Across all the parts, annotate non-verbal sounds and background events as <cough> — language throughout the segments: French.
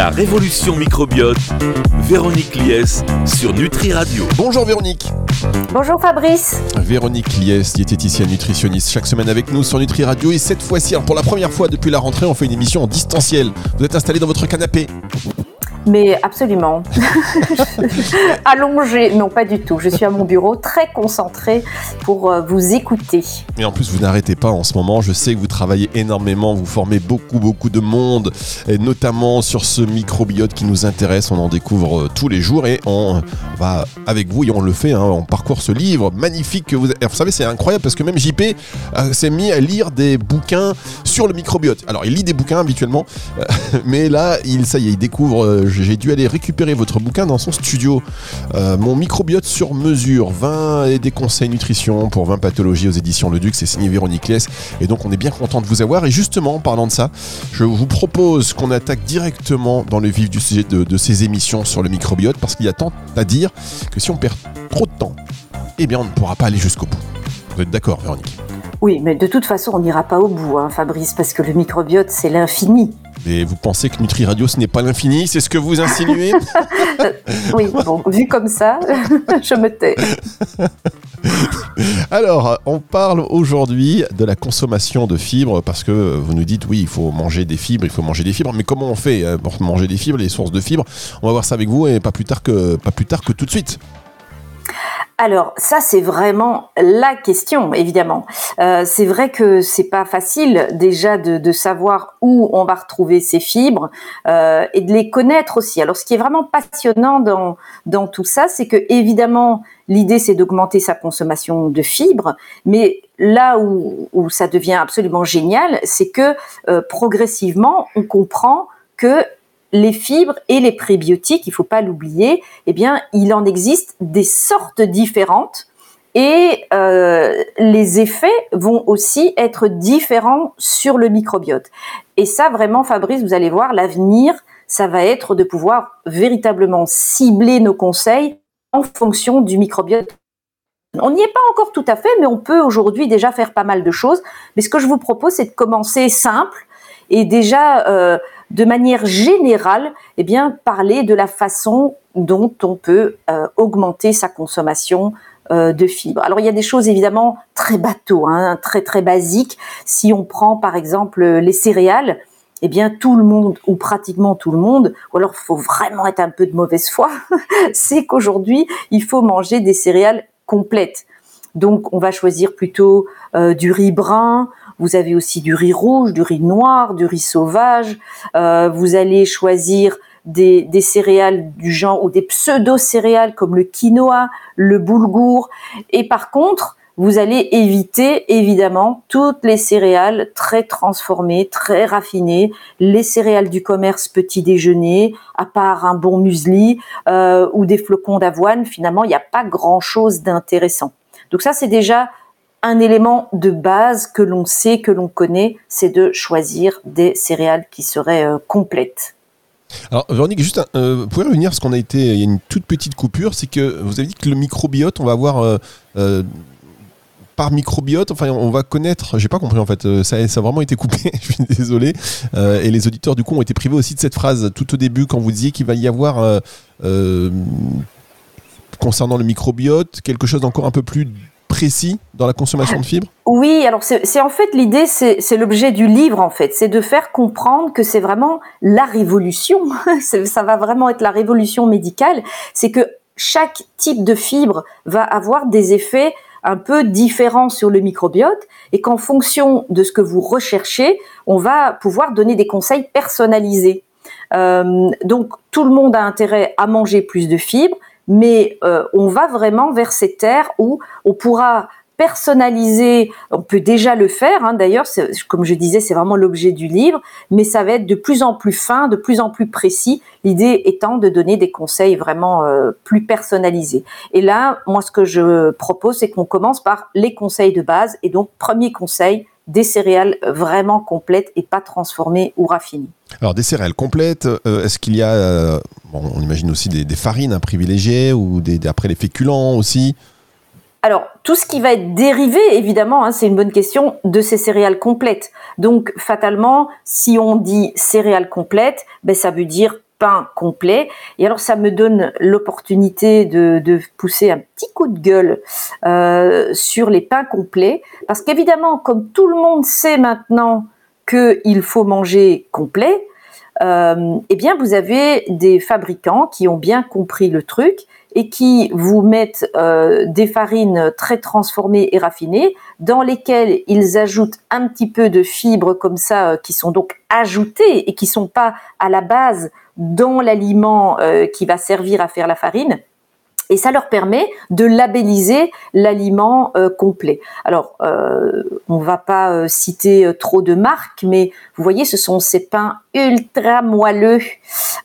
La révolution microbiote, Véronique Lies sur Nutri Radio. Bonjour Véronique. Bonjour Fabrice. Véronique Lies, diététicienne nutritionniste, chaque semaine avec nous sur Nutri Radio. Et cette fois-ci, pour la première fois depuis la rentrée, on fait une émission en distanciel. Vous êtes installé dans votre canapé mais absolument. <laughs> Allongé, non pas du tout. Je suis à mon bureau très concentré pour euh, vous écouter. Et en plus, vous n'arrêtez pas en ce moment. Je sais que vous travaillez énormément, vous formez beaucoup, beaucoup de monde, et notamment sur ce microbiote qui nous intéresse. On en découvre euh, tous les jours et on va avec vous et on le fait. Hein, on parcourt ce livre magnifique que vous. Vous savez, c'est incroyable parce que même JP euh, s'est mis à lire des bouquins sur le microbiote. Alors, il lit des bouquins habituellement, <laughs> mais là, il, ça y est, il découvre j'ai dû aller récupérer votre bouquin dans son studio. Euh, mon microbiote sur mesure, 20 et des conseils nutrition pour 20 pathologies aux éditions Le Duc, c'est signé Véronique Lès. Et donc on est bien content de vous avoir. Et justement, en parlant de ça, je vous propose qu'on attaque directement dans le vif du sujet de, ces émissions sur le microbiote parce qu'il y a tant à dire que si on perd trop de temps, eh bien on ne pourra pas aller jusqu'au bout. Vous êtes d'accord, Véronique? Oui, mais de toute façon, on n'ira pas au bout, hein, Fabrice, parce que le microbiote, c'est l'infini. Et vous pensez que Nutri Radio, ce n'est pas l'infini C'est ce que vous insinuez <laughs> Oui, bon, vu comme ça, <laughs> je me tais. <laughs> Alors, on parle aujourd'hui de la consommation de fibres parce que vous nous dites, oui, il faut manger des fibres, il faut manger des fibres, mais comment on fait euh, pour manger des fibres, les sources de fibres? On va voir ça avec vous et pas plus tard que, pas plus tard que tout de suite. Alors ça c'est vraiment la question évidemment. Euh, c'est vrai que c'est pas facile déjà de, savoir où on va retrouver ces fibres euh, et de les connaître aussi. Alors ce qui est vraiment passionnant dans tout ça, c'est que évidemment l'idée c'est d'augmenter sa consommation de fibres, mais là où, où ça devient absolument génial, c'est que euh, progressivement on comprend que les fibres et les prébiotiques, il faut pas l'oublier, eh bien, il en existe des sortes différentes et euh, les effets vont aussi être différents sur le microbiote. Et ça, vraiment, Fabrice, vous allez voir, l'avenir, ça va être de pouvoir véritablement cibler nos conseils en fonction du microbiote. On n'y est pas encore tout à fait, mais on peut aujourd'hui déjà faire pas mal de choses. Mais ce que je vous propose, c'est de commencer simple et déjà euh, de manière générale, eh bien, parler de la façon dont on peut euh, augmenter sa consommation euh, de fibres. Alors il y a des choses évidemment très bateaux, hein, très très basiques. Si on prend par exemple les céréales, eh bien tout le monde ou pratiquement tout le monde, ou alors il faut vraiment être un peu de mauvaise foi, <laughs> c'est qu'aujourd'hui il faut manger des céréales complètes. Donc on va choisir plutôt euh, du riz brun, vous avez aussi du riz rouge, du riz noir, du riz sauvage. Euh, vous allez choisir des, céréales du genre ou des pseudo-céréales comme le quinoa, le boulgour. Et par contre, vous allez éviter évidemment toutes les céréales très transformées, très raffinées, les céréales du commerce petit déjeuner, à part un bon muesli euh, ou des flocons d'avoine, finalement, il n'y a pas grand-chose d'intéressant. Donc ça, c'est déjà un élément de base que l'on sait, que l'on connaît, c'est de choisir des céréales qui seraient euh, complètes. Alors Véronique, juste, euh, pouvez revenir parce qu'on a été, il y a une toute petite coupure, c'est que vous avez dit que le microbiote, on va avoir euh, par microbiote, enfin on va connaître, j'ai pas compris en fait, ça, ça, a vraiment été coupé, <laughs> je suis désolé, et les auditeurs du coup ont été privés aussi de cette phrase tout au début quand vous disiez qu'il va y avoir concernant le microbiote quelque chose d'encore un peu plus précis dans la consommation de fibres? Oui, alors c'est en fait l'idée, c'est l'objet du livre en fait, c'est de faire comprendre que c'est vraiment la révolution, <laughs> ça va vraiment être la révolution médicale, c'est que chaque type de fibre va avoir des effets un peu différents sur le microbiote et qu'en fonction de ce que vous recherchez, on va pouvoir donner des conseils personnalisés. Euh, donc tout le monde a intérêt à manger plus de fibres, mais euh, on va vraiment vers ces terres où on pourra personnaliser, on peut déjà le faire, hein, d'ailleurs, comme je disais, c'est vraiment l'objet du livre, mais ça va être de plus en plus fin, de plus en plus précis, l'idée étant de donner des conseils vraiment euh, plus personnalisés. Et là, moi, ce que je propose, c'est qu'on commence par les conseils de base, et donc, premier conseil, des céréales vraiment complètes et pas transformées ou raffinées. Alors des céréales complètes, euh, est-ce qu'il y a, euh, on imagine aussi des, farines à privilégier ou des, après les féculents aussi? Alors, tout ce qui va être dérivé, évidemment, hein, c'est une bonne question, de ces céréales complètes. Donc, fatalement, si on dit céréales complètes, ben, ça veut dire pain complet. Et alors ça me donne l'opportunité de, pousser un petit coup de gueule euh, sur les pains complets, parce qu'évidemment, comme tout le monde sait maintenant qu'il faut manger complet, euh, eh bien vous avez des fabricants qui ont bien compris le truc et qui vous mettent euh, des farines très transformées et raffinées, dans lesquelles ils ajoutent un petit peu de fibres comme ça, euh, qui sont donc ajoutées et qui sont pas à la base dans l'aliment euh, qui va servir à faire la farine et ça leur permet de labelliser l'aliment euh, complet. Alors, euh, on va pas euh, citer euh, trop de marques, mais vous voyez, ce sont ces pains ultra moelleux.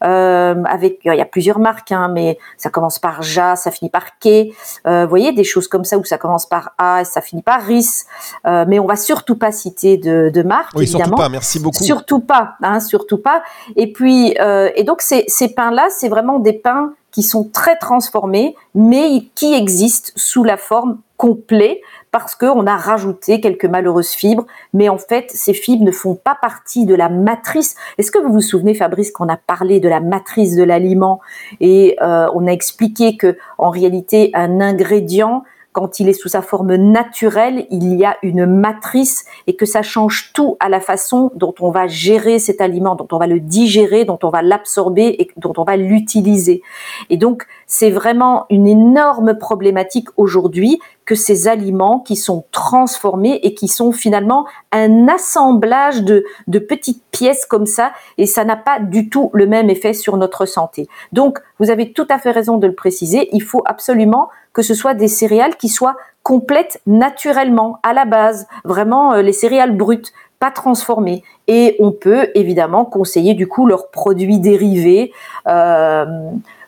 avec, il y a plusieurs marques, hein, mais ça commence par Ja, ça finit par Ke. vous voyez, des choses comme ça où ça commence par A et ça finit par Ris. mais on va surtout pas citer de, de marque, oui, évidemment. Surtout pas, merci beaucoup. Surtout pas, hein, surtout pas. Et puis, et donc ces, ces pains-là, c'est vraiment des pains qui sont très transformés, mais qui existent sous la forme complet parce qu'on a rajouté quelques malheureuses fibres, mais en fait, ces fibres ne font pas partie de la matrice. Est-ce que vous vous souvenez, Fabrice, qu'on a parlé de la matrice de l'aliment et euh, on a expliqué que en réalité, un ingrédient quand il est sous sa forme naturelle, il y a une matrice et que ça change tout à la façon dont on va gérer cet aliment, dont on va le digérer, dont on va l'absorber et dont on va l'utiliser. Et donc, c'est vraiment une énorme problématique aujourd'hui que ces aliments qui sont transformés et qui sont finalement un assemblage de, de petites pièces comme ça et ça n'a pas du tout le même effet sur notre santé. Donc, vous avez tout à fait raison de le préciser, il faut absolument que ce soit des céréales qui soient complètes naturellement, à la base, vraiment euh, les céréales brutes, pas transformées. Et on peut évidemment conseiller du coup leurs produits dérivés. Euh,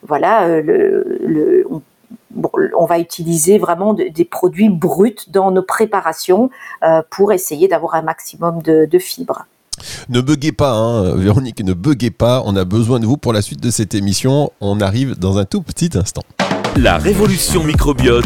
voilà, euh, le, le on, on va utiliser vraiment de, des produits bruts dans nos préparations euh, pour essayer d'avoir un maximum de, de fibres. Ne buguez pas, hein, Véronique, ne buguez pas. On a besoin de vous pour la suite de cette émission. On arrive dans un tout petit instant. La révolution microbiote,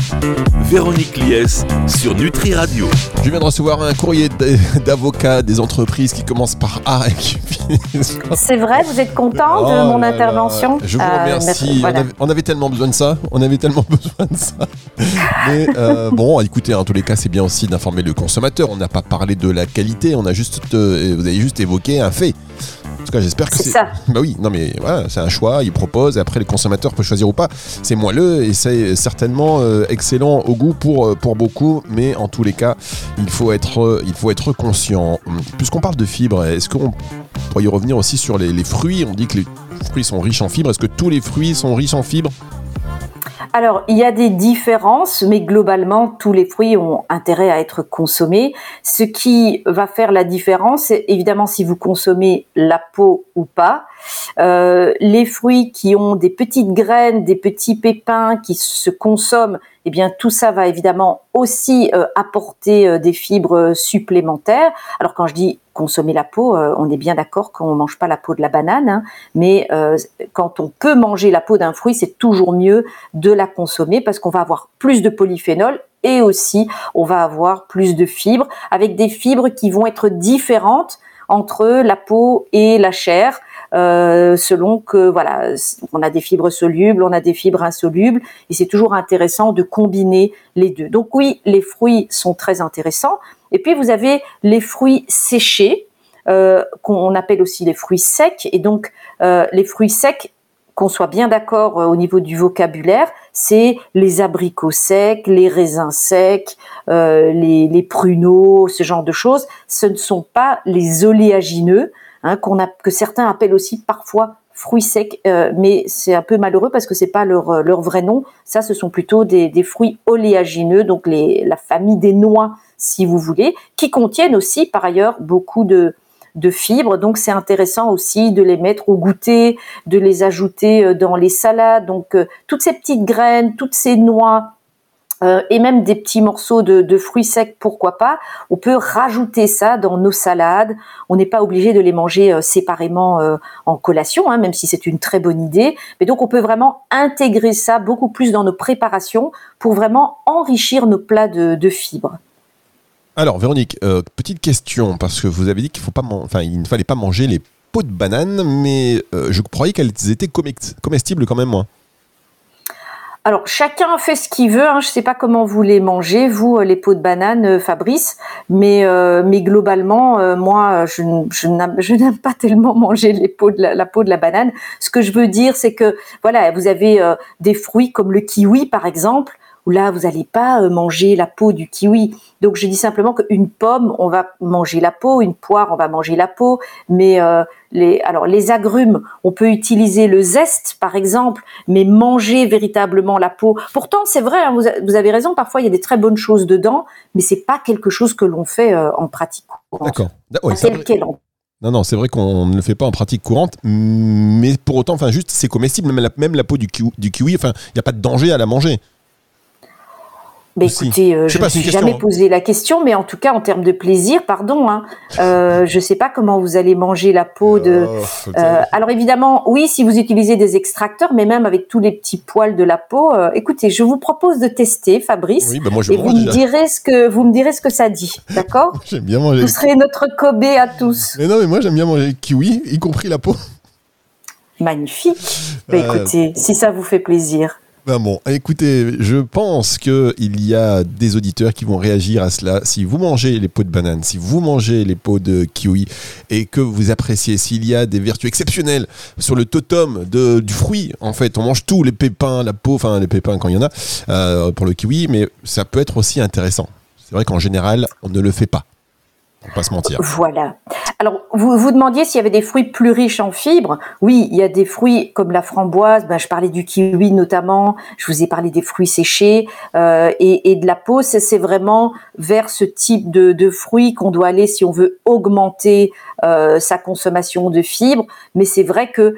Véronique Lies sur Nutri Radio. Je viens de recevoir un courrier <laughs> d'avocats des entreprises qui commencent par A et qui finissent C'est vrai, vous êtes content de Oh mon là intervention là, Je vous Euh, remercie. merci, voilà. on, avait, on avait tellement besoin de ça. On avait tellement <laughs> besoin de ça. Mais euh, bon, écoutez, en tous les cas, c'est bien aussi d'informer le consommateur. On n'a pas parlé de la qualité. On a juste, euh, vous avez juste évoqué un fait. En tout cas, j'espère que C'est ça. Bah oui, non mais voilà, c'est un choix. Il propose. Et après, le consommateur peut choisir ou pas. C'est moelleux et c'est certainement euh, excellent au goût pour euh, pour beaucoup. Mais en tous les cas, il faut être euh, il faut être conscient. Puisqu'on parle de fibres, est-ce qu'on pourrait y revenir aussi sur les, les fruits? On dit que les fruits sont riches en fibres. Est-ce que tous les fruits sont riches en fibres? Alors, il y a des différences, mais globalement, tous les fruits ont intérêt à être consommés. Ce qui va faire la différence, c'est évidemment si vous consommez la peau ou pas. Euh, les fruits qui ont des petites graines, des petits pépins qui se consomment, eh bien tout ça va évidemment aussi euh, apporter euh, des fibres supplémentaires. Alors quand je dis consommer la peau, euh, on est bien d'accord qu'on mange pas la peau de la banane, hein, mais euh, quand on peut manger la peau d'un fruit, c'est toujours mieux de la consommer parce qu'on va avoir plus de polyphénol et aussi on va avoir plus de fibres avec des fibres qui vont être différentes entre la peau et la chair. Euh, selon que voilà, on a des fibres solubles, on a des fibres insolubles, et c'est toujours intéressant de combiner les deux. Donc oui, les fruits sont très intéressants. Et puis vous avez les fruits séchés, euh, qu'on appelle aussi les fruits secs. Et donc euh, les fruits secs, qu'on soit bien d'accord euh, au niveau du vocabulaire, c'est les abricots secs, les raisins secs, les, pruneaux, ce genre de choses. Ce ne sont pas les oléagineux hein, que certains appellent aussi parfois fruits secs, euh, mais c'est un peu malheureux parce que c'est pas leur, leur vrai nom. Ça, ce sont plutôt des, fruits oléagineux, donc la famille des noix, si vous voulez, qui contiennent aussi par ailleurs beaucoup de, fibres. Donc c'est intéressant aussi de les mettre au goûter, de les ajouter euh, dans les salades. Donc euh, toutes ces petites graines, toutes ces noix. Euh, et même des petits morceaux de, fruits secs, pourquoi pas. On peut rajouter ça dans nos salades. On n'est pas obligé de les manger euh, séparément euh, en collation, hein, même si c'est une très bonne idée. Mais donc on peut vraiment intégrer ça beaucoup plus dans nos préparations pour vraiment enrichir nos plats de, fibres. Alors, Véronique, petite question, parce que vous avez dit qu'il ne fallait pas manger les peaux de banane, mais je croyais qu'elles étaient comestibles quand même, moi. Alors chacun fait ce qu'il veut. Hein. Je ne sais pas comment vous les mangez, vous les peaux de banane, Fabrice, mais mais globalement, moi, je, n'aime pas tellement manger les peaux de la, peau de la banane. Ce que je veux dire, c'est que voilà, vous avez des fruits comme le kiwi, par exemple où là, vous n'allez pas euh, manger la peau du kiwi. Donc, je dis simplement qu'une pomme, on va manger la peau, une poire, on va manger la peau, mais euh, les, alors les agrumes, on peut utiliser le zeste, par exemple, mais manger véritablement la peau. Pourtant, c'est vrai, hein, vous, avez raison, parfois il y a des très bonnes choses dedans, mais c'est pas quelque chose que l'on fait euh, en pratique. D'accord. non, non, c'est vrai qu'on ne le fait pas en pratique courante, mais pour autant, enfin, juste, c'est comestible, même la, même la peau du kiwi, du kiwi enfin, il n'y a pas de danger à la manger. Bah, écoutez, euh, je ne me suis jamais hein. posé la question, mais en tout cas, en termes de plaisir, pardon, hein, euh, je ne sais pas comment vous allez manger la peau de. Oh, euh, alors évidemment, oui, si vous utilisez des extracteurs, mais même avec tous les petits poils de la peau, écoutez, je vous propose de tester, Fabrice, oui, bah moi, je et vous me direz ce que vous me direz ce que ça dit, d'accord <laughs> J'aime bien manger. Vous serez notre Kobe à tous. Mais non, mais moi j'aime bien manger kiwi, y compris la peau. Magnifique. Bah, écoutez, si ça vous fait plaisir. Ben bon, écoutez, je pense qu'il y a des auditeurs qui vont réagir à cela. Si vous mangez les pots de banane, si vous mangez les pots de kiwi et que vous appréciez, s'il y a des vertus exceptionnelles sur le totem de, du fruit, en fait, on mange tout, les pépins, la peau, enfin les pépins quand il y en a, euh, pour le kiwi, mais ça peut être aussi intéressant. C'est vrai qu'en général, on ne le fait pas. On pas se mentir. Voilà. Alors, vous vous demandiez s'il y avait des fruits plus riches en fibres. Oui, il y a des fruits comme la framboise. Ben, je parlais du kiwi notamment. Je vous ai parlé des fruits séchés euh, et, de la peau. C'est vraiment vers ce type de, fruits qu'on doit aller si on veut augmenter euh, sa consommation de fibres. Mais c'est vrai que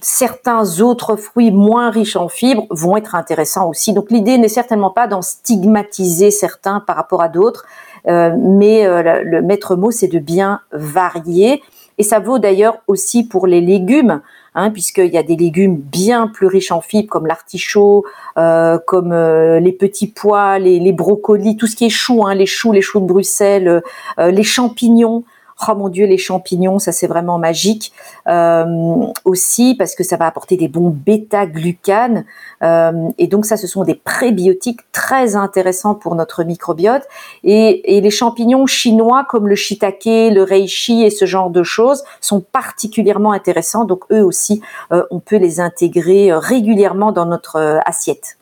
certains autres fruits moins riches en fibres vont être intéressants aussi. Donc l'idée n'est certainement pas d'en stigmatiser certains par rapport à d'autres. Euh, mais euh, le maître mot, c'est de bien varier. Et ça vaut d'ailleurs aussi pour les légumes, hein, puisqu'il y a des légumes bien plus riches en fibres, comme l'artichaut, euh, comme les petits pois, les, les, brocolis, tout ce qui est chou, hein, les choux, les choux de Bruxelles, les champignons oh mon Dieu, les champignons, ça c'est vraiment magique euh, aussi parce que ça va apporter des bons bêta-glucanes euh, et donc ça, ce sont des prébiotiques très intéressants pour notre microbiote et, les champignons chinois comme le shiitake, le reishi et ce genre de choses sont particulièrement intéressants. Donc eux aussi, euh, on peut les intégrer régulièrement dans notre assiette.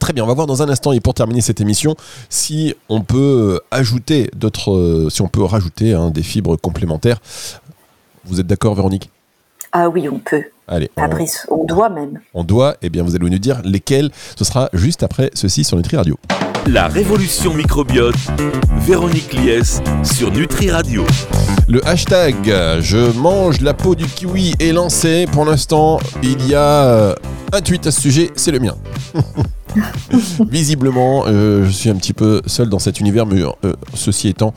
Très bien, on va voir dans un instant et pour terminer cette émission si on peut ajouter d'autres, euh, si on peut rajouter hein, des fibres complémentaires. Vous êtes d'accord, Véronique? Ah oui, on peut. Allez, Fabrice, on, doit même. On doit, et eh bien vous allez nous dire lesquels. Ce sera juste après ceci sur Nutri Radio. La révolution microbiote, Véronique Lies sur Nutri Radio. Le hashtag Je mange la peau du kiwi est lancé. Pour l'instant, il y a euh, un tweet à ce sujet, c'est le mien. <laughs> Visiblement, euh, je suis un petit peu seul dans cet univers, mais euh, ceci étant,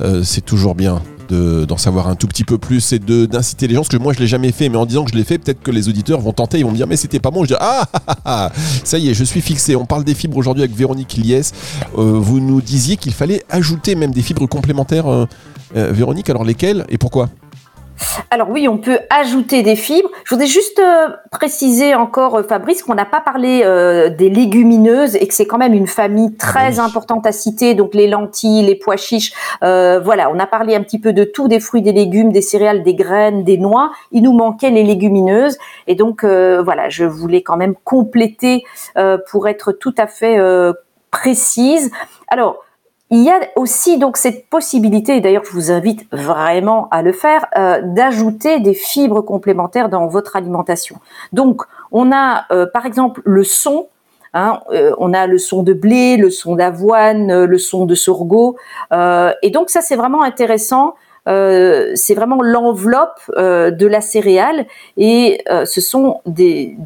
euh, c'est toujours bien d'en savoir un tout petit peu plus et d'inciter les gens, parce que moi je l'ai jamais fait, mais en disant que je l'ai fait, peut-être que les auditeurs vont tenter, ils vont me dire mais c'était pas bon, je dis ah, ah, ah, ah, ça y est, je suis fixé. On parle des fibres aujourd'hui avec Véronique Lies. vous nous disiez qu'il fallait ajouter même des fibres complémentaires, Véronique, alors lesquelles et pourquoi? Alors oui, on peut ajouter des fibres. Je voudrais juste euh, préciser encore, euh, Fabrice, qu'on n'a pas parlé euh, des légumineuses et que c'est quand même une famille très importante à citer. Donc les lentilles, les pois chiches, voilà, on a parlé un petit peu de tout, des fruits, des légumes, des céréales, des graines, des noix. Il nous manquait les légumineuses et donc voilà, je voulais quand même compléter pour être tout à fait précise. Alors il y a aussi donc cette possibilité, et d'ailleurs je vous invite vraiment à le faire, euh, d'ajouter des fibres complémentaires dans votre alimentation. Donc on a euh, par exemple le son, hein, euh, on a le son de blé, le son d'avoine, le son de sorgho, et donc ça c'est vraiment intéressant. c'est vraiment l'enveloppe de la céréale et ce sont des,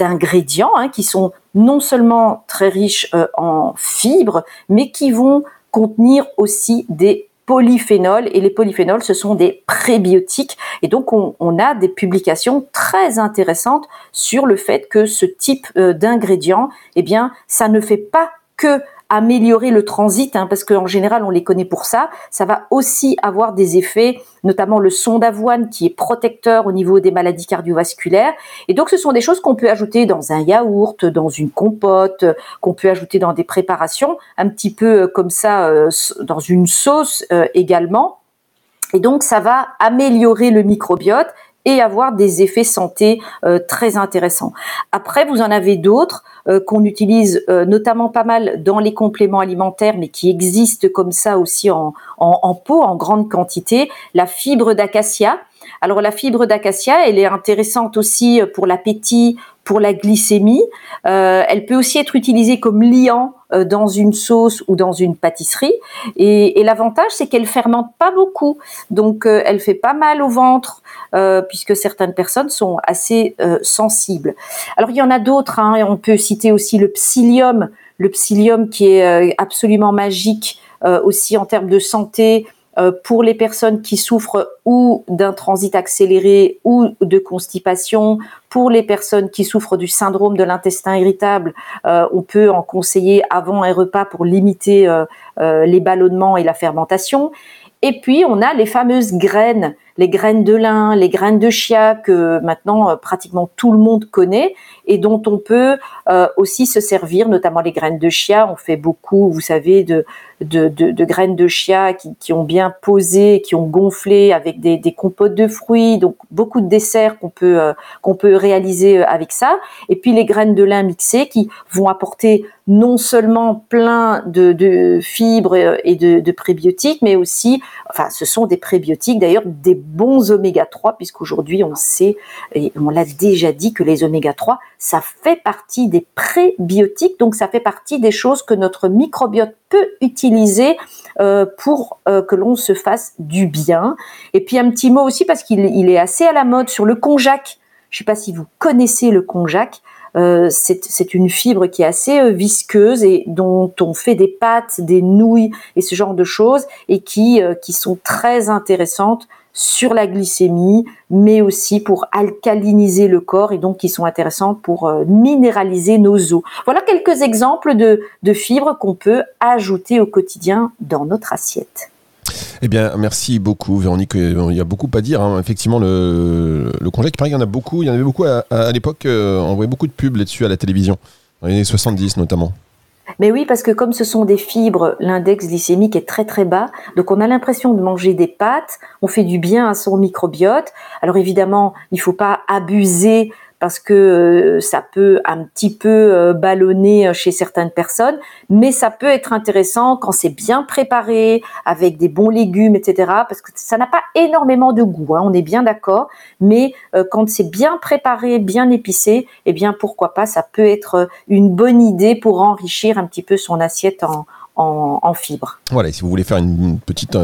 ingrédients hein, qui sont non seulement très riches en fibres, mais qui vont contenir aussi des polyphénols. Et les polyphénols ce sont des prébiotiques. Et donc on, a des publications très intéressantes sur le fait que ce type euh, d'ingrédient eh bien ça ne fait pas que améliorer le transit, hein, parce qu'en général on les connaît pour ça. Ça va aussi avoir des effets, notamment le son d'avoine qui est protecteur au niveau des maladies cardiovasculaires. Et donc ce sont des choses qu'on peut ajouter dans un yaourt, dans une compote, qu'on peut ajouter dans des préparations, un petit peu comme ça euh, dans une sauce euh, également. Et donc ça va améliorer le microbiote et avoir des effets santé euh, très intéressants. Après, vous en avez d'autres euh, qu'on utilise euh, notamment pas mal dans les compléments alimentaires, mais qui existent comme ça aussi en, en, en pot, en grande quantité. La fibre d'acacia. Alors la fibre d'acacia, elle est intéressante aussi pour l'appétit, pour la glycémie. Euh, elle peut aussi être utilisée comme liant euh, dans une sauce ou dans une pâtisserie. Et, l'avantage, c'est qu'elle fermente pas beaucoup, donc euh, elle fait pas mal au ventre, puisque certaines personnes sont assez sensibles. Alors il y en a d'autres. Hein, on peut citer aussi le psyllium, le psyllium qui est absolument magique aussi en termes de santé euh, pour les personnes qui souffrent ou d'un transit accéléré ou de constipation, pour les personnes qui souffrent du syndrome de l'intestin irritable, euh, on peut en conseiller avant un repas pour limiter euh, les ballonnements et la fermentation. Et puis on a les fameuses graines, les graines de lin, les graines de chia que maintenant pratiquement tout le monde connaît et dont on peut aussi se servir, notamment les graines de chia. On fait beaucoup, vous savez, de de, graines de chia qui, ont bien posé, qui ont gonflé avec des, compotes de fruits, donc beaucoup de desserts qu'on peut euh, qu'on peut réaliser euh, avec ça. Et puis les graines de lin mixées qui vont apporter non seulement plein de, fibres euh, et de, prébiotiques, mais aussi, enfin, ce sont des prébiotiques d'ailleurs, des bons oméga 3, puisqu'aujourd'hui on sait et on l'a déjà dit que les oméga 3, ça fait partie des prébiotiques, donc ça fait partie des choses que notre microbiote peut utiliser euh, pour euh, que l'on se fasse du bien. Et puis un petit mot aussi parce qu'il est assez à la mode sur le konjac. Je ne sais pas si vous connaissez le konjac. Euh, c'est une fibre qui est assez visqueuse et dont on fait des pâtes, des nouilles et ce genre de choses et qui sont très intéressantes sur la glycémie, mais aussi pour alcaliniser le corps et donc qui sont intéressants pour euh, minéraliser nos os. Voilà quelques exemples de, fibres qu'on peut ajouter au quotidien dans notre assiette. Eh bien, merci beaucoup, Véronique. Il y a beaucoup à dire. Hein. Effectivement, le, le congé, il y en a beaucoup. Il y en avait beaucoup à, l'époque. Euh, on voyait beaucoup de pubs là-dessus à la télévision, dans les années 70 notamment. Mais oui, parce que comme ce sont des fibres, l'index glycémique est très très bas, donc on a l'impression de manger des pâtes, on fait du bien à son microbiote. Alors évidemment, il ne faut pas abuser parce que euh, ça peut un petit peu euh, ballonner euh, chez certaines personnes, mais ça peut être intéressant quand c'est bien préparé, avec des bons légumes, etc. Parce que ça n'a pas énormément de goût, hein, on est bien d'accord, mais quand c'est bien préparé, bien épicé, eh bien pourquoi pas, ça peut être une bonne idée pour enrichir un petit peu son assiette en, en, fibres. Voilà, si vous voulez faire une, petite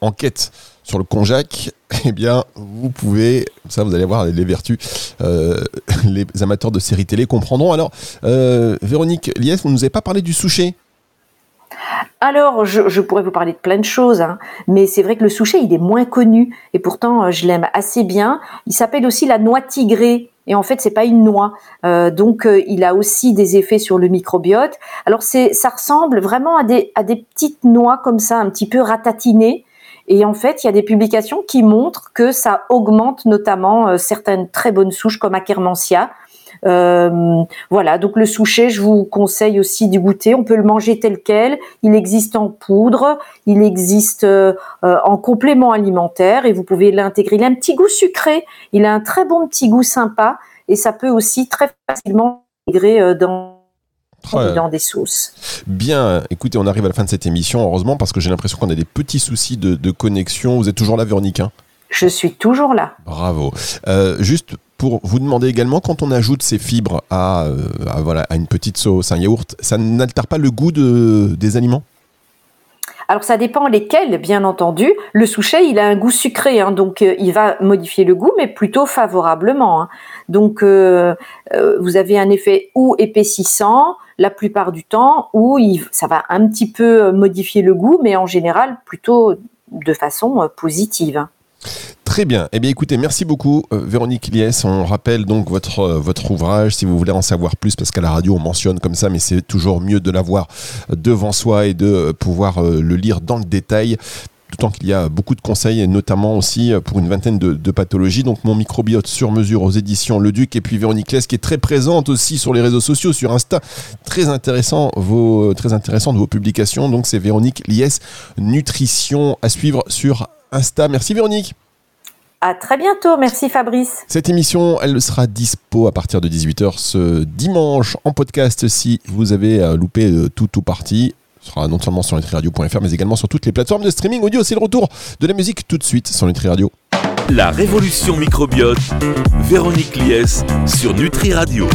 enquête sur le konjac, <laughs> eh bien, vous pouvez, ça vous allez voir les vertus, euh, <laughs> les amateurs de séries télé comprendront. Alors, euh, Véronique Liès, vous ne nous avez pas parlé du souché alors, je, pourrais vous parler de plein de choses, hein, mais c'est vrai que le souché, il est moins connu, et pourtant, euh, je l'aime assez bien. Il s'appelle aussi la noix tigrée, et en fait, c'est pas une noix, donc il a aussi des effets sur le microbiote. Alors, c'est, ça ressemble vraiment à des, à des petites noix comme ça, un petit peu ratatinées, et en fait, il y a des publications qui montrent que ça augmente notamment euh, certaines très bonnes souches comme Akkermansia. Euh, voilà, donc le souchet, je vous conseille aussi du goûter. On peut le manger tel quel. Il existe en poudre, il existe euh, en complément alimentaire et vous pouvez l'intégrer. Il a un petit goût sucré, il a un très bon petit goût sympa et ça peut aussi très facilement intégrer dans dans des sauces. Bien, écoutez, on arrive à la fin de cette émission, heureusement, parce que j'ai l'impression qu'on a des petits soucis de, connexion. Vous êtes toujours là, Véronique hein? Je suis toujours là. Bravo. Euh, juste pour vous demander également, quand on ajoute ces fibres à, euh, voilà, à une petite sauce, un yaourt, ça n'altère pas le goût de, des aliments? Alors ça dépend lesquels, bien entendu. Le souchet, il a un goût sucré, hein, donc euh, il va modifier le goût, mais plutôt favorablement. Hein. Donc euh, vous avez un effet ou épaississant la plupart du temps, ou ça va un petit peu modifier le goût, mais en général plutôt de façon positive. Très bien. Eh bien, écoutez, merci beaucoup, euh, Véronique Liès. On rappelle donc votre, euh, votre ouvrage si vous voulez en savoir plus, parce qu'à la radio, on mentionne comme ça, mais c'est toujours mieux de l'avoir devant soi et de euh, pouvoir le lire dans le détail. D'autant qu'il y a beaucoup de conseils, notamment aussi pour une vingtaine de, pathologies. Donc, mon microbiote sur mesure aux éditions Le Duc, et puis Véronique Liès, qui est très présente aussi sur les réseaux sociaux, sur Insta. Très intéressant, vos, très intéressant de vos publications. Donc, c'est Véronique Liès, Nutrition à suivre sur Insta. Merci, Véronique. À très bientôt, merci Fabrice. Cette émission, elle sera dispo à partir de 18h ce dimanche en podcast si vous avez euh, loupé euh, tout ou partie. Ce sera non seulement sur nutriradio.fr mais également sur toutes les plateformes de streaming audio. C'est le retour de la musique tout de suite sur Nutri Radio. La révolution microbiote, Véronique Lies sur Nutri Radio.